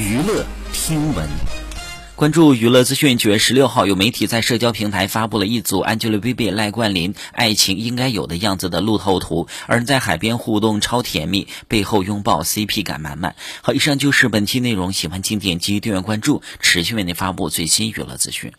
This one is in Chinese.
娱乐听闻关注娱乐资讯。九月十六号，有媒体在社交平台发布了一组 Angelababy 赖冠霖爱情应该有的样子的路透图，二人在海边互动超甜蜜，背后拥抱 CP 感满满。好，以上就是本期内容，喜欢请点击订阅关注，持续为您发布最新娱乐资讯。